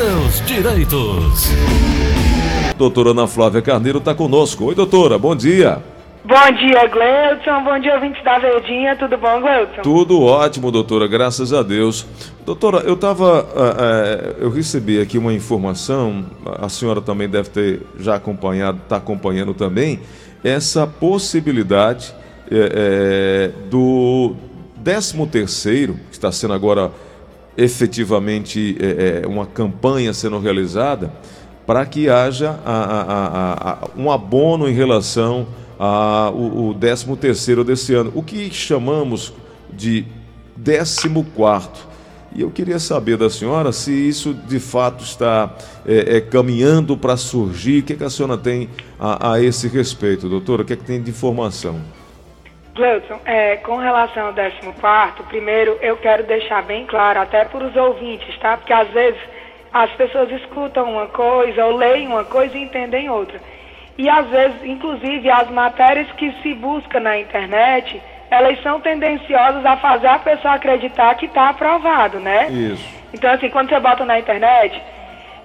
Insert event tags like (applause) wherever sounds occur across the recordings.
seus direitos. Doutora Ana Flávia Carneiro está conosco. Oi, doutora, bom dia. Bom dia, Gleudson. Bom dia, ouvintes da Verdinha. Tudo bom, Gleudson? Tudo ótimo, doutora, graças a Deus. Doutora, eu estava. Uh, uh, eu recebi aqui uma informação, a senhora também deve ter já acompanhado, está acompanhando também, essa possibilidade é, do 13 terceiro, que está sendo agora efetivamente é, uma campanha sendo realizada, para que haja a, a, a, um abono em relação ao o 13 terceiro desse ano, o que chamamos de 14 quarto. E eu queria saber da senhora se isso de fato está é, é, caminhando para surgir. O que, é que, a senhora tem a, a esse respeito, doutora? O que, é que tem de informação? Gleudson, é, com relação ao 14, primeiro eu quero deixar bem claro, até para os ouvintes, tá? Porque às vezes as pessoas escutam uma coisa ou leem uma coisa e entendem outra. E às vezes, inclusive, as matérias que se busca na internet, elas são tendenciosas a fazer a pessoa acreditar que está aprovado, né? Isso. Então, assim, quando você bota na internet,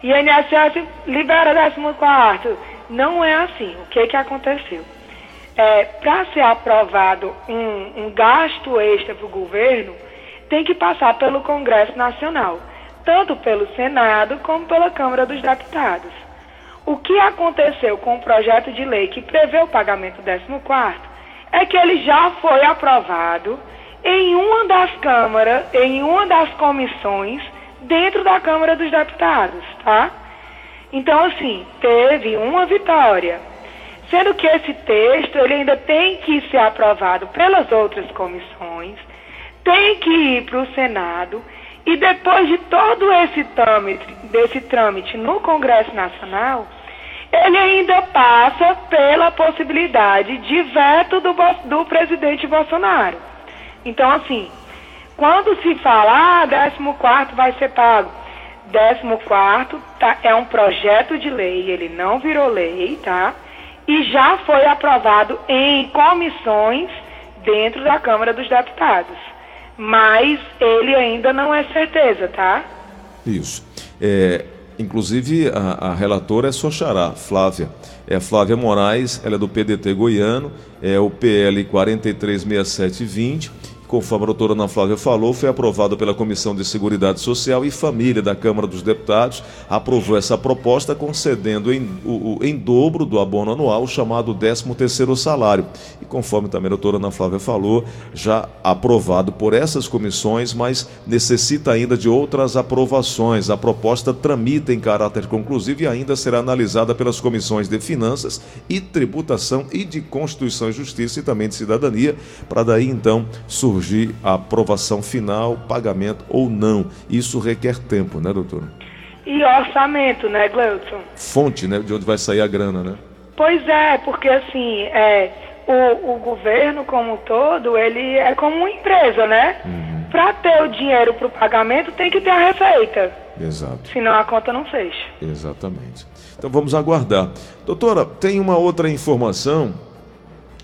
INSS libera 14 não é assim. O que que aconteceu? É, para ser aprovado um, um gasto extra para o governo, tem que passar pelo Congresso Nacional, tanto pelo Senado como pela Câmara dos Deputados. O que aconteceu com o projeto de lei que prevê o pagamento 14 é que ele já foi aprovado em uma das câmaras, em uma das comissões dentro da Câmara dos Deputados, tá? Então, assim, teve uma vitória. Sendo que esse texto ele ainda tem que ser aprovado pelas outras comissões, tem que ir para o Senado e depois de todo esse trâmite, desse trâmite no Congresso Nacional, ele ainda passa pela possibilidade de veto do, do presidente Bolsonaro. Então, assim, quando se fala, ah, 14 vai ser pago, 14 tá, é um projeto de lei, ele não virou lei, tá? E já foi aprovado em comissões dentro da Câmara dos Deputados. Mas ele ainda não é certeza, tá? Isso. É, inclusive, a, a relatora é Soxará, Flávia. É Flávia Moraes, ela é do PDT goiano, é o PL 436720 Conforme a doutora Ana Flávia falou, foi aprovado pela Comissão de Seguridade Social e Família da Câmara dos Deputados, aprovou essa proposta concedendo em, o, em dobro do abono anual, o chamado 13º salário. E conforme também a doutora Ana Flávia falou, já aprovado por essas comissões, mas necessita ainda de outras aprovações. A proposta tramita em caráter conclusivo e ainda será analisada pelas comissões de Finanças e Tributação e de Constituição e Justiça e também de Cidadania, para daí então surgir surgir a aprovação final, pagamento ou não. Isso requer tempo, né, doutor? E orçamento, né, Gleudson? Fonte, né, de onde vai sair a grana, né? Pois é, porque assim, é, o, o governo como um todo, ele é como uma empresa, né? Uhum. Para ter o dinheiro para o pagamento, tem que ter a receita. Exato. Senão a conta não fecha. Exatamente. Então vamos aguardar. Doutora, tem uma outra informação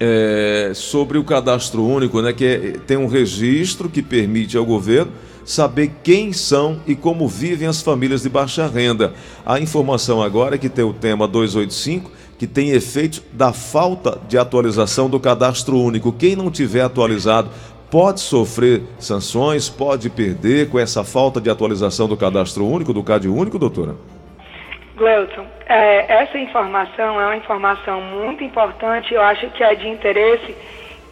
é, sobre o cadastro único, né, que é, tem um registro que permite ao governo saber quem são e como vivem as famílias de baixa renda. A informação agora é que tem o tema 285, que tem efeito da falta de atualização do cadastro único. Quem não tiver atualizado pode sofrer sanções, pode perder com essa falta de atualização do cadastro único, do CAD único, doutora? Gleuton, é, essa informação é uma informação muito importante, eu acho que é de interesse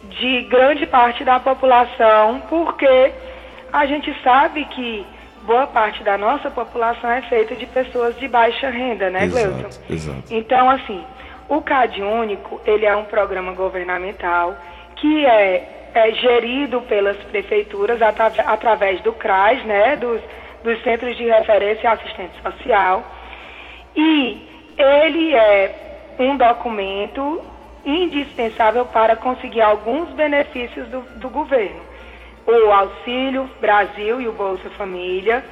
de grande parte da população, porque a gente sabe que boa parte da nossa população é feita de pessoas de baixa renda, né, Gleuton? Exato. Então, assim, o CAD Único, ele é um programa governamental que é, é gerido pelas prefeituras atra através do CRAS, né, dos, dos Centros de Referência e Assistência Social, e ele é um documento indispensável para conseguir alguns benefícios do, do governo. O Auxílio Brasil e o Bolsa Família,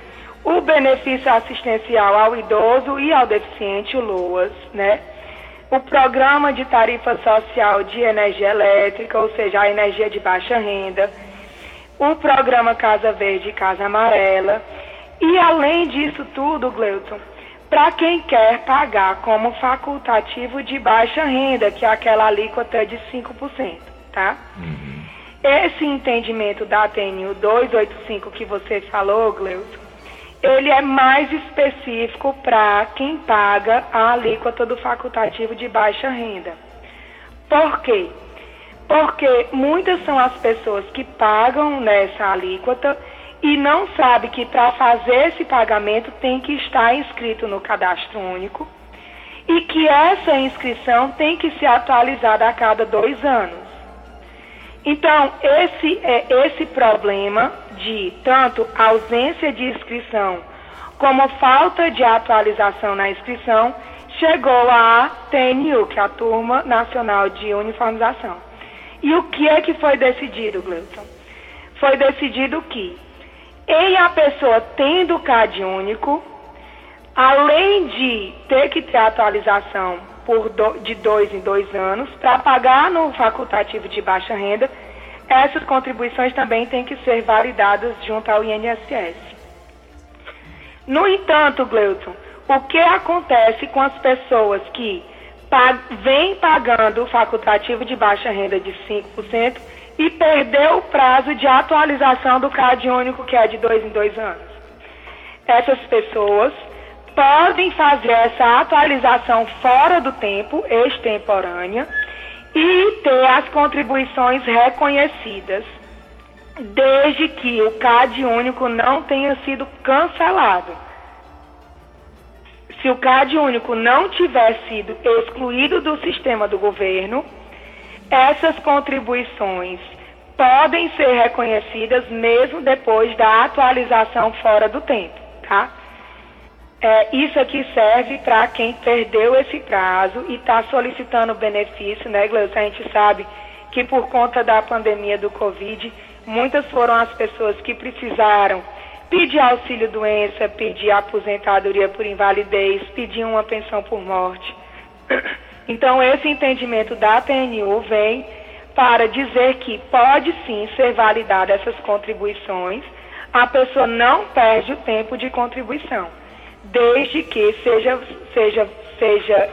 o benefício assistencial ao idoso e ao deficiente, o LOAS, né? O programa de tarifa social de energia elétrica, ou seja, a energia de baixa renda, o programa Casa Verde e Casa Amarela E além disso tudo, Gleuton, para quem quer pagar como facultativo de baixa renda, que é aquela alíquota de 5%, tá? Uhum. Esse entendimento da TNU 285 que você falou, Gleuton, ele é mais específico para quem paga a alíquota do facultativo de baixa renda. Por quê? Porque muitas são as pessoas que pagam nessa alíquota e não sabe que para fazer esse pagamento tem que estar inscrito no cadastro único e que essa inscrição tem que ser atualizada a cada dois anos. Então, esse, é, esse problema de tanto ausência de inscrição como falta de atualização na inscrição chegou à TNU, que é a Turma Nacional de Uniformização. E o que é que foi decidido, Gleuton? Foi decidido que em a pessoa tendo CAD único, além de ter que ter atualização por do, de dois em dois anos, para pagar no facultativo de baixa renda, essas contribuições também têm que ser validadas junto ao INSS. No entanto, Gleuton, o que acontece com as pessoas que pag vêm pagando o facultativo de baixa renda de 5% e perdeu o prazo de atualização do CAD único, que é de dois em dois anos. Essas pessoas podem fazer essa atualização fora do tempo, extemporânea, e ter as contribuições reconhecidas, desde que o CAD único não tenha sido cancelado. Se o CAD único não tiver sido excluído do sistema do governo, essas contribuições podem ser reconhecidas mesmo depois da atualização fora do tempo, tá? É, isso aqui serve para quem perdeu esse prazo e está solicitando benefício, né, Gleus? A gente sabe que por conta da pandemia do Covid, muitas foram as pessoas que precisaram pedir auxílio doença, pedir aposentadoria por invalidez, pedir uma pensão por morte. Então, esse entendimento da PNU vem para dizer que pode sim ser validada essas contribuições, a pessoa não perde o tempo de contribuição, desde que seja, seja, seja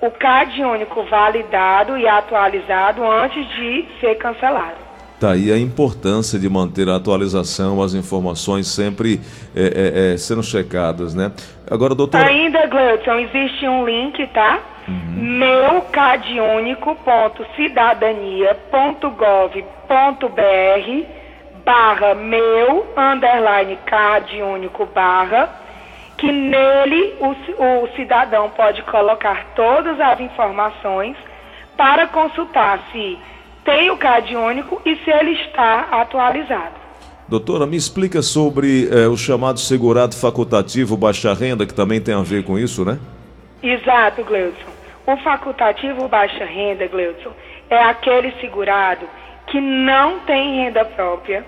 o CAD único validado e atualizado antes de ser cancelado. Tá aí a importância de manter a atualização, as informações sempre é, é, é, sendo checadas, né? Agora, doutor. Ainda, Gleudson, existe um link, tá? Uhum. barra meu underline cad único barra que nele o, o cidadão pode colocar todas as informações para consultar se tem o CAD único e se ele está atualizado. Doutora, me explica sobre eh, o chamado segurado facultativo baixa renda, que também tem a ver com isso, né? Exato, Gleudson. O facultativo baixa renda, Gleudson, é aquele segurado que não tem renda própria,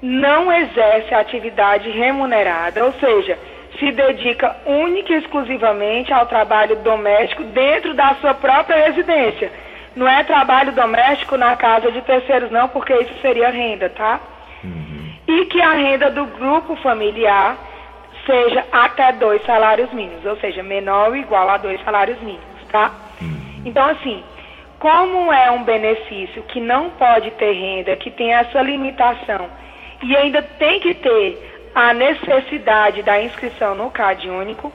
não exerce atividade remunerada, ou seja, se dedica única e exclusivamente ao trabalho doméstico dentro da sua própria residência não é trabalho doméstico na casa de terceiros, não, porque isso seria renda, tá? Uhum. E que a renda do grupo familiar seja até dois salários mínimos, ou seja, menor ou igual a dois salários mínimos, tá? Uhum. Então, assim, como é um benefício que não pode ter renda, que tem essa limitação, e ainda tem que ter a necessidade da inscrição no CAD único,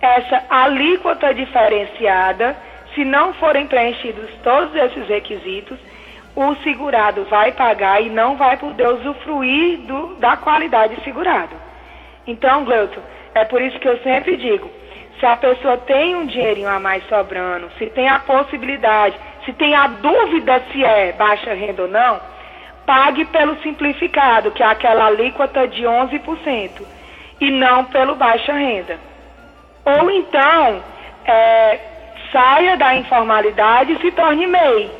essa alíquota diferenciada se não forem preenchidos todos esses requisitos, o segurado vai pagar e não vai poder usufruir do, da qualidade segurado. Então, Gleuton, é por isso que eu sempre digo, se a pessoa tem um dinheirinho a mais sobrando, se tem a possibilidade, se tem a dúvida se é baixa renda ou não, pague pelo simplificado, que é aquela alíquota de 11%, e não pelo baixa renda. Ou então, é, saia da informalidade e se torne MEI.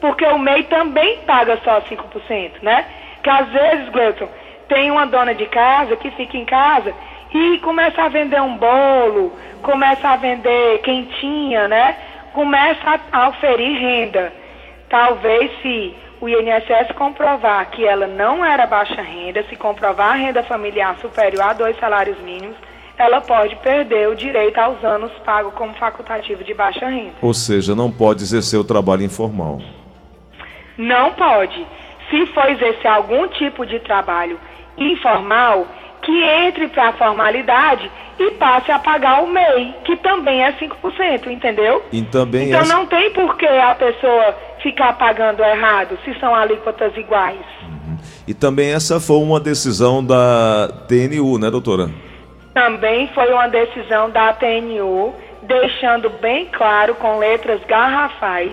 Porque o MEI também paga só 5%, né? Que às vezes, Gleuton, tem uma dona de casa que fica em casa e começa a vender um bolo, começa a vender quentinha, né? Começa a, oferir renda. Talvez se o INSS comprovar que ela não era baixa renda, se comprovar a renda familiar superior a dois salários mínimos, ela pode perder o direito aos anos pagos como facultativo de baixa renda. Ou seja, não pode exercer o trabalho informal. Não pode. Se for exercer algum tipo de trabalho informal, que entre para a formalidade e passe a pagar o MEI, que também é 5%, entendeu? E também então essa... não tem por que a pessoa ficar pagando errado se são alíquotas iguais. Uhum. E também essa foi uma decisão da TNU, né, doutora? Também foi uma decisão da TNU, deixando bem claro com letras garrafais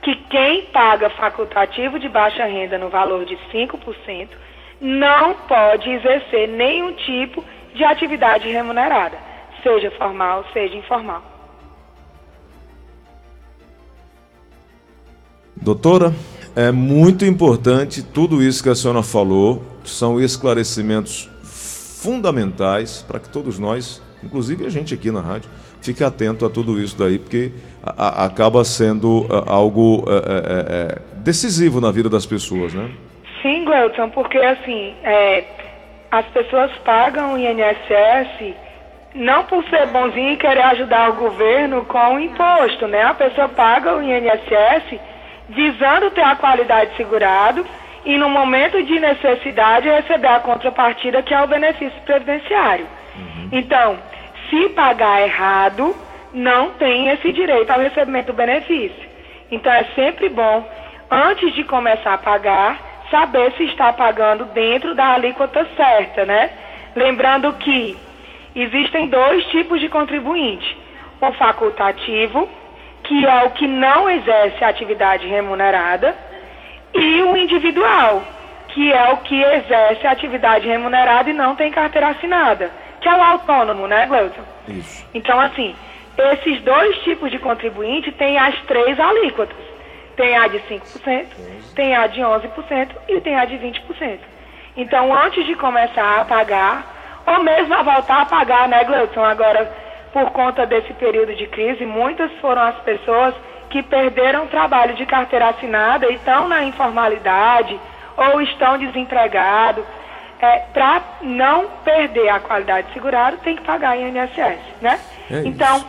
que quem paga facultativo de baixa renda no valor de 5% não pode exercer nenhum tipo de atividade remunerada, seja formal, seja informal. Doutora, é muito importante tudo isso que a senhora falou, são esclarecimentos fundamentais para que todos nós, inclusive a gente aqui na rádio, fique atento a tudo isso daí, porque a, a, acaba sendo a, é, algo é, é, decisivo na vida das pessoas, né? Sim, Gleuton, porque assim, é, as pessoas pagam o INSS não por ser bonzinho e querer ajudar o governo com o imposto, né? A pessoa paga o INSS visando ter a qualidade segurado e no momento de necessidade receber a contrapartida que é o benefício previdenciário. Uhum. Então, se pagar errado, não tem esse direito ao recebimento do benefício. Então é sempre bom, antes de começar a pagar, saber se está pagando dentro da alíquota certa, né? Lembrando que existem dois tipos de contribuinte: o facultativo, que é o que não exerce atividade remunerada, e o individual, que é o que exerce atividade remunerada e não tem carteira assinada, que é o autônomo, né, Gleuton? Isso. Então, assim, esses dois tipos de contribuinte têm as três alíquotas. Tem a de 5%, tem a de 11% e tem a de 20%. Então, antes de começar a pagar, ou mesmo a voltar a pagar, né, Gleuton? Agora, por conta desse período de crise, muitas foram as pessoas que perderam o trabalho de carteira assinada e estão na informalidade ou estão desempregados. É, Para não perder a qualidade segurada, tem que pagar INSS, né? É então,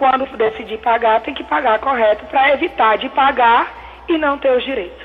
quando decidir pagar, tem que pagar correto para evitar de pagar e não ter os direitos.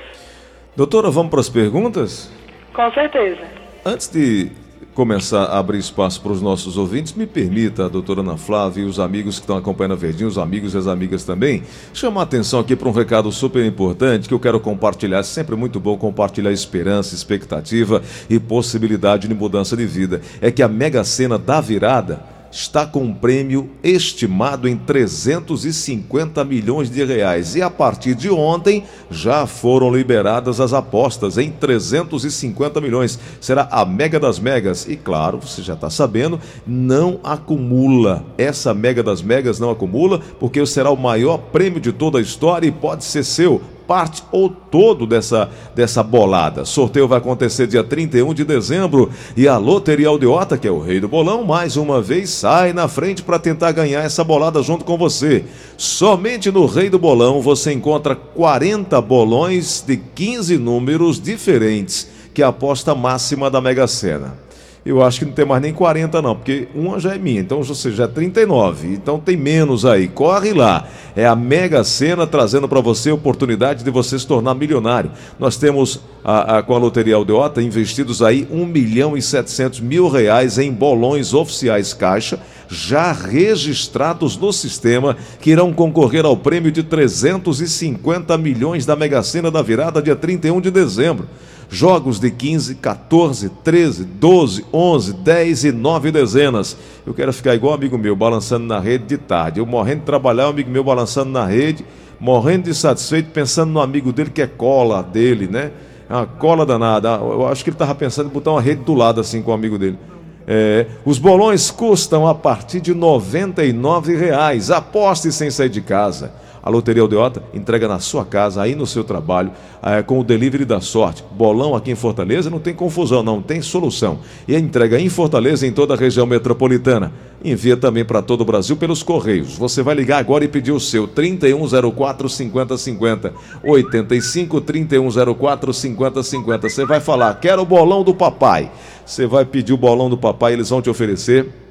Doutora, vamos para as perguntas? Com certeza. Antes de começar a abrir espaço para os nossos ouvintes, me permita, a doutora Ana Flávia e os amigos que estão acompanhando a Verdinho, os amigos e as amigas também, chamar a atenção aqui para um recado super importante que eu quero compartilhar. É sempre muito bom compartilhar esperança, expectativa e possibilidade de mudança de vida. É que a Mega Sena da Virada está com um prêmio estimado em 350 milhões de reais. E a partir de ontem já foram liberadas as apostas em 350 milhões. Será a mega das megas. E claro, você já está sabendo, não acumula. Essa mega das megas não acumula, porque será o maior prêmio de toda a história e pode ser seu parte ou todo dessa, dessa bolada. Sorteio vai acontecer dia 31 de dezembro e a Loteria Aldeota, que é o rei do bolão, mais uma vez sai na frente para tentar ganhar essa bolada junto com você. Somente no Rei do Bolão você encontra 40 bolões de 15 números diferentes, que é a aposta máxima da Mega Sena eu acho que não tem mais nem 40 não, porque uma já é minha, então seja, já é 39, então tem menos aí, corre lá. É a Mega Sena trazendo para você a oportunidade de você se tornar milionário. Nós temos a, a, com a Loteria Aldeota investidos aí 1 milhão e 700 mil reais em bolões oficiais caixa, já registrados no sistema, que irão concorrer ao prêmio de 350 milhões da Mega Sena da virada dia 31 de dezembro jogos de 15, 14, 13, 12, 11, 10 e 9 dezenas. Eu quero ficar igual um amigo meu, balançando na rede de tarde. Eu morrendo de trabalhar, um amigo meu balançando na rede, morrendo de satisfeito, pensando no amigo dele que é cola dele, né? É uma cola danada. Eu acho que ele estava pensando em botar uma rede do lado assim com o amigo dele. É, os bolões custam a partir de R$ 99,00. Aposte sem sair de casa. A Loteria Aldeota entrega na sua casa, aí no seu trabalho, é, com o delivery da sorte. Bolão aqui em Fortaleza não tem confusão, não tem solução. E a entrega em Fortaleza em toda a região metropolitana. Envia também para todo o Brasil pelos Correios. Você vai ligar agora e pedir o seu 3104 5050. 85 3104 5050. Você vai falar, quero o bolão do papai. Você vai pedir o bolão do papai, eles vão te oferecer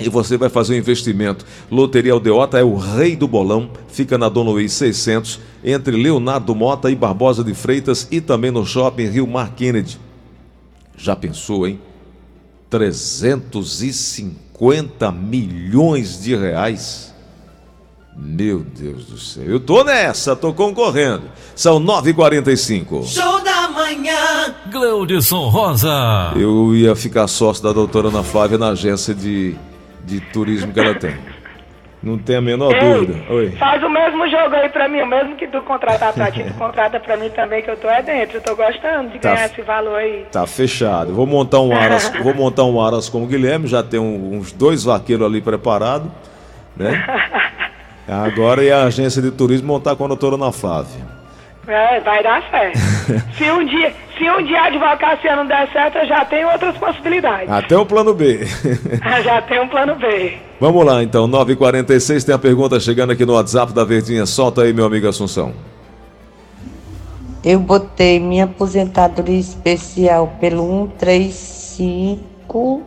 e você vai fazer um investimento. Loteria Aldeota é o rei do bolão, fica na Dom Luiz 600, entre Leonardo Mota e Barbosa de Freitas e também no shopping Rio Mar Kennedy. Já pensou, hein? 350 milhões de reais? Meu Deus do céu. Eu tô nessa, tô concorrendo. São 9h45. Show da manhã. Gleudson Rosa. Eu ia ficar sócio da doutora Ana Flávia na agência de de turismo que ela tem. Não tem a menor Ei, dúvida. Oi. Faz o mesmo jogo aí pra mim, o mesmo que tu contratar pra ti, tu (laughs) contrata pra mim também, que eu tô aí dentro. Eu tô gostando de tá, ganhar esse valor aí. Tá fechado. Vou montar um aras, (laughs) vou montar um aras com o Guilherme, já tem um, uns dois vaqueiros ali preparados, né? (laughs) Agora e a agência de turismo montar com a doutora Ana Flávia. É, vai dar certo. (laughs) se, um dia, se um dia a advocacia não der certo, eu já tenho outras possibilidades. Até o plano B. (laughs) já tem um plano B. Vamos lá, então, 9h46, tem a pergunta chegando aqui no WhatsApp da Verdinha. Solta aí, meu amigo Assunção. Eu botei minha aposentadoria especial pelo 135.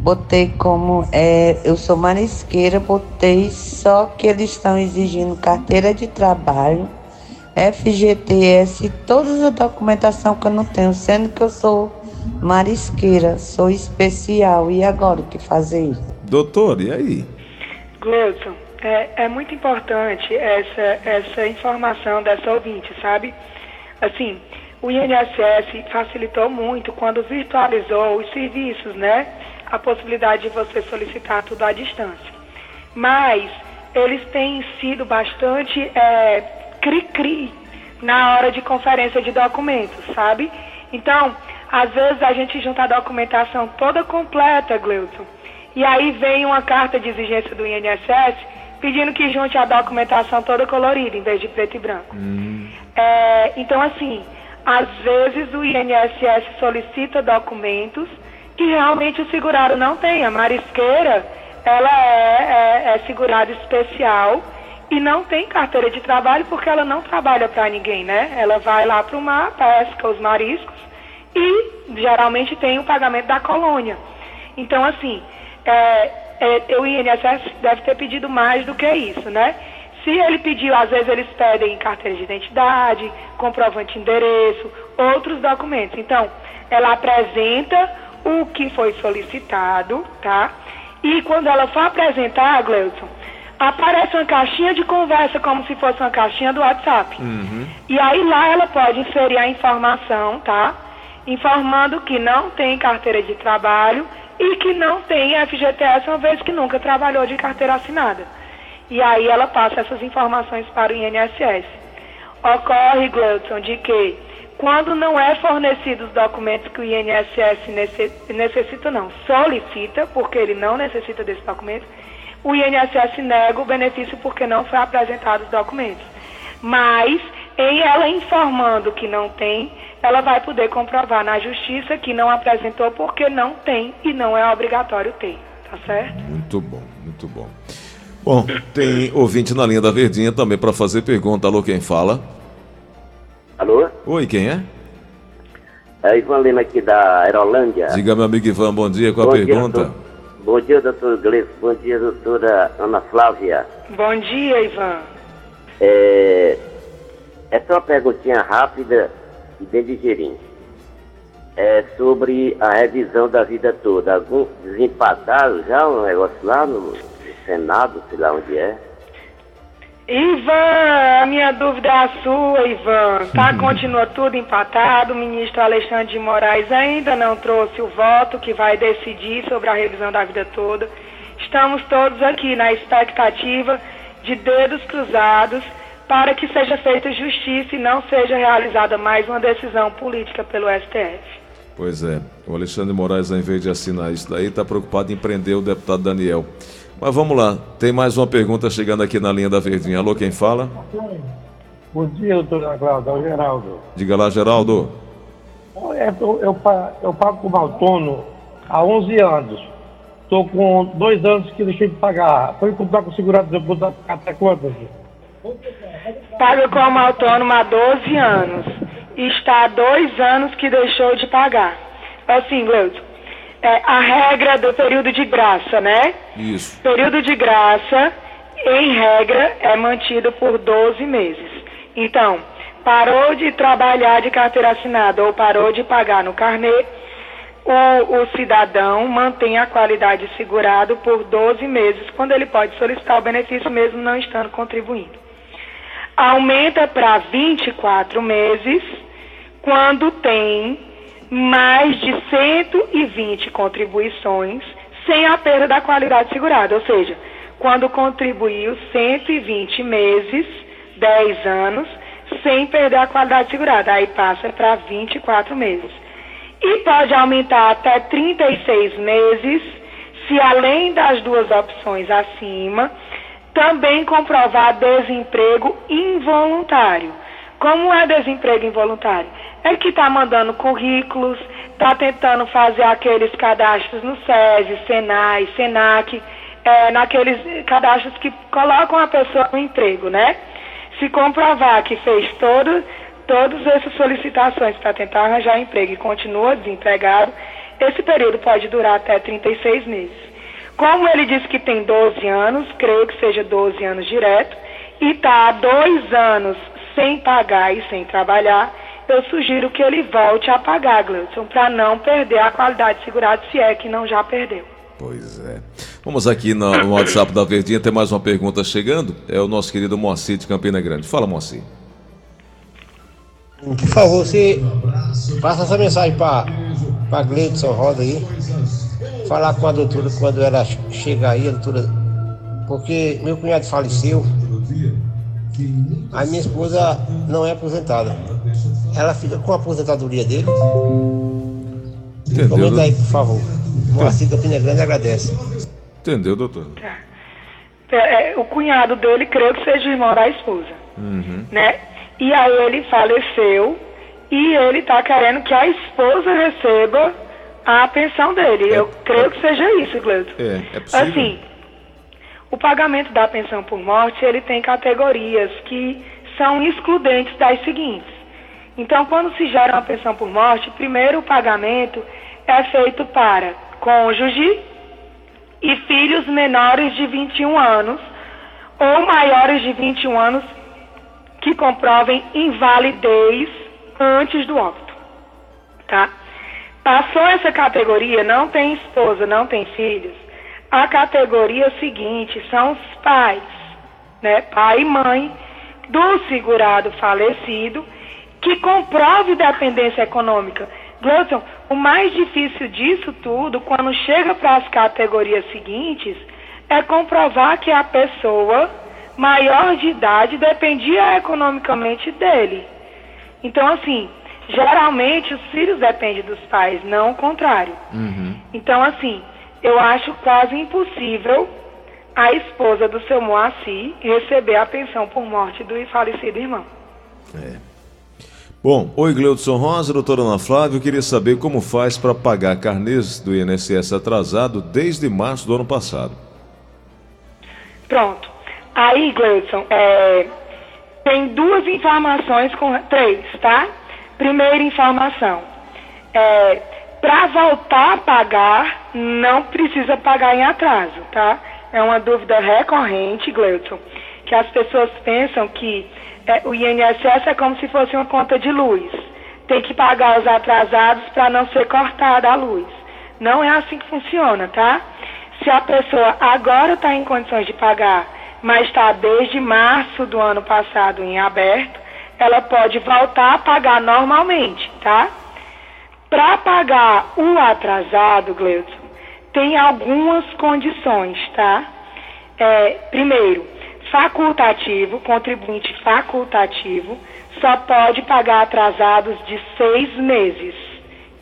Botei como é, eu sou marisqueira, botei só que eles estão exigindo carteira de trabalho FGTS, toda a documentação que eu não tenho, sendo que eu sou marisqueira, sou especial. E agora o que fazer? Doutor, e aí? Gleudson, é, é muito importante essa, essa informação dessa ouvinte, sabe? Assim, o INSS facilitou muito quando virtualizou os serviços, né? A possibilidade de você solicitar tudo à distância. Mas eles têm sido bastante é, cri-cri na hora de conferência de documentos, sabe? Então, às vezes a gente junta a documentação toda completa, Gleuton, e aí vem uma carta de exigência do INSS pedindo que junte a documentação toda colorida, em vez de preto e branco. Hum. É, então, assim, às vezes o INSS solicita documentos que realmente o segurado não tem. A marisqueira, ela é, é, é segurado especial e não tem carteira de trabalho porque ela não trabalha para ninguém, né? Ela vai lá para o mar, pesca os mariscos e geralmente tem o pagamento da colônia. Então, assim, é, é, o INSS deve ter pedido mais do que isso, né? Se ele pediu, às vezes eles pedem carteira de identidade, comprovante de endereço, outros documentos. Então, ela apresenta o que foi solicitado, tá? E quando ela for apresentar, Gleudson, aparece uma caixinha de conversa como se fosse uma caixinha do WhatsApp. Uhum. E aí lá ela pode inserir a informação, tá? Informando que não tem carteira de trabalho e que não tem FGTS, uma vez que nunca trabalhou de carteira assinada. E aí ela passa essas informações para o INSS. Ocorre, Gleuton, de que quando não é fornecido os documentos que o INSS necessita, não, solicita, porque ele não necessita desse documento, o INSS nega o benefício porque não foi apresentado os documentos. Mas, em ela informando que não tem, ela vai poder comprovar na justiça que não apresentou porque não tem e não é obrigatório ter. Tá certo? Muito bom, muito bom. Bom, tem ouvinte na linha da Verdinha também para fazer pergunta. Alô, quem fala? Alô? Oi, quem é? É Ivan Lima aqui da Aerolândia. Diga, meu amigo Ivan, bom dia. Qual bom a pergunta? Dia, Bom dia, doutor Gleice. Bom dia, doutora Ana Flávia. Bom dia, Ivan. É, é uma perguntinha rápida e bem digerinha. É sobre a revisão da vida toda. Algum desempatado já um negócio lá no Senado, sei lá onde é? Ivan, a minha dúvida é a sua, Ivan. Tá, continua tudo empatado. O ministro Alexandre de Moraes ainda não trouxe o voto que vai decidir sobre a revisão da vida toda. Estamos todos aqui na expectativa de dedos cruzados para que seja feita justiça e não seja realizada mais uma decisão política pelo STF. Pois é, o Alexandre de Moraes, ao invés de assinar isso daí, está preocupado em prender o deputado Daniel. Mas vamos lá, tem mais uma pergunta chegando aqui na linha da Verdinha. Alô, quem fala? Bom dia, doutora Cláudia, é o Geraldo. Diga lá, Geraldo. É, Eu, eu, eu pago como autônomo há 11 anos. Estou com dois anos que deixei de pagar. Foi comprar com segurado, eu vou dar até quantas? Paga como autônomo há 12 anos. E está há dois anos que deixou de pagar. Assim, Gleudson, é, a regra do período de graça, né? Isso. Período de graça, em regra, é mantido por 12 meses. Então, parou de trabalhar de carteira assinada ou parou de pagar no carnê, o, o cidadão mantém a qualidade segurado por 12 meses, quando ele pode solicitar o benefício mesmo não estando contribuindo. Aumenta para 24 meses quando tem mais de 120 contribuições sem a perda da qualidade segurada, ou seja, quando contribuiu 120 meses, 10 anos, sem perder a qualidade segurada, aí passa para 24 meses. E pode aumentar até 36 meses, se além das duas opções acima, também comprovar desemprego involuntário. Como é desemprego involuntário? É que está mandando currículos, está tentando fazer aqueles cadastros no SESI, Senai, Senac, é, naqueles cadastros que colocam a pessoa no emprego, né? Se comprovar que fez todo, todas essas solicitações para tentar arranjar emprego e continua desempregado, esse período pode durar até 36 meses. Como ele disse que tem 12 anos, creio que seja 12 anos direto, e está há dois anos sem pagar e sem trabalhar, eu sugiro que ele volte a pagar, Gleudson, para não perder a qualidade segurada, se é que não já perdeu. Pois é. Vamos aqui no, no WhatsApp da Verdinha, tem mais uma pergunta chegando. É o nosso querido Moacir de Campina Grande. Fala, Moacir. Por favor, você passa essa mensagem para a Gleidson Rosa aí. Falar com a doutora quando ela chegar aí, a doutora. Porque meu cunhado faleceu. A minha esposa não é aposentada. Ela fica com a aposentadoria dele. Entendeu, Comenta aí, por favor. Moacir Campina Grande agradece. Entendeu, doutor? É, é, o cunhado dele, creio que seja o irmão da esposa, Uhum. né? E aí ele faleceu e ele está querendo que a esposa receba a pensão dele. Eu creio que seja isso, Gleudson. É, é possível. Assim, o pagamento da pensão por morte, ele tem categorias que são excludentes das seguintes. Então, quando se gera uma pensão por morte, primeiro o pagamento é feito para cônjuge e filhos menores de 21 anos ou maiores de 21 anos que comprovem invalidez antes do óbito, tá? Passou essa categoria, não tem esposa, não tem filhos, a categoria seguinte são os pais, né? Pai e mãe do segurado falecido que comprove dependência econômica. Gleudson, o mais difícil disso tudo, quando chega para as categorias seguintes, é comprovar que a pessoa maior de idade dependia economicamente dele. Então, assim, geralmente os filhos dependem dos pais, não o contrário. Então, assim, eu acho quase impossível a esposa do seu Moacir receber a pensão por morte do falecido irmão. Bom, oi Gleudson Rosa, doutora Ana Flávia, eu queria saber como faz para pagar carnês do INSS atrasado desde março do ano passado. Pronto. Aí, Gleudson, é, tem duas informações, com, três, tá? Primeira informação. É, para voltar a pagar, não precisa pagar em atraso, tá? É uma dúvida recorrente, Gleudson, que as pessoas pensam que é, o INSS é como se fosse uma conta de luz. Tem que pagar os atrasados para não ser cortada a luz. Não é assim que funciona, tá? Se a pessoa agora está em condições de pagar, mas está desde março do ano passado em aberto, ela pode voltar a pagar normalmente, tá? Para pagar o atrasado, Gleudson, tem algumas condições, tá? É, primeiro, facultativo, contribuinte facultativo, só pode pagar atrasados de seis meses.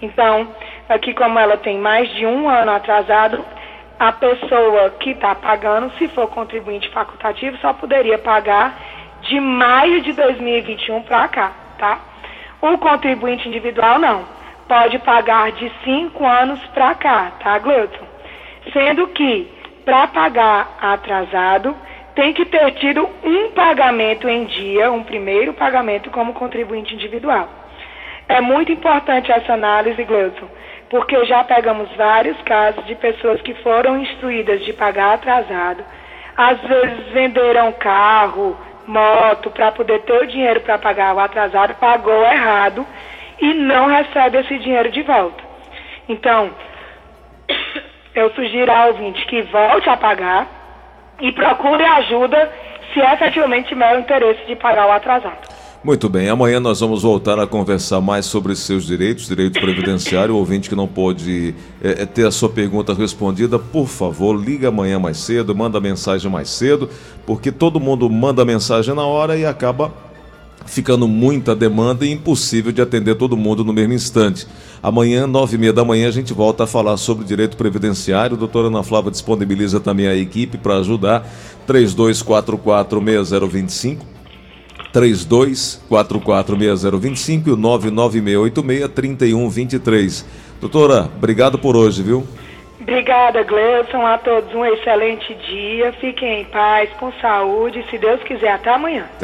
Então, aqui como ela tem mais de um ano atrasado, a pessoa que está pagando, se for contribuinte facultativo, só poderia pagar de maio de 2021 para cá, tá? O contribuinte individual não. Pode pagar de cinco anos para cá, tá, Gleuton? Sendo que, para pagar atrasado, tem que ter tido um pagamento em dia, um primeiro pagamento como contribuinte individual. É muito importante essa análise, Gleuton, porque já pegamos vários casos de pessoas que foram instruídas de pagar atrasado, às vezes venderam carro, moto para poder ter o dinheiro para pagar o atrasado, pagou errado e não recebe esse dinheiro de volta. Então, eu sugiro ao ouvinte que volte a pagar e procure ajuda se efetivamente tiver o interesse de pagar o atrasado. Muito bem, amanhã nós vamos voltar a conversar mais sobre seus direitos, direito previdenciário. O ouvinte que não pode é, ter a sua pergunta respondida, por favor, liga amanhã mais cedo, manda mensagem mais cedo, porque todo mundo manda mensagem na hora e acaba ficando muita demanda e impossível de atender todo mundo no mesmo instante. Amanhã, nove e meia da manhã, a gente volta a falar sobre direito previdenciário. Doutora Ana Flávia disponibiliza também a equipe para ajudar. 32446025 32446025 e o 996863123. Doutora, obrigado por hoje, viu? Obrigada, Gleison. A todos um excelente dia. Fiquem em paz, com saúde. Se Deus quiser, até amanhã.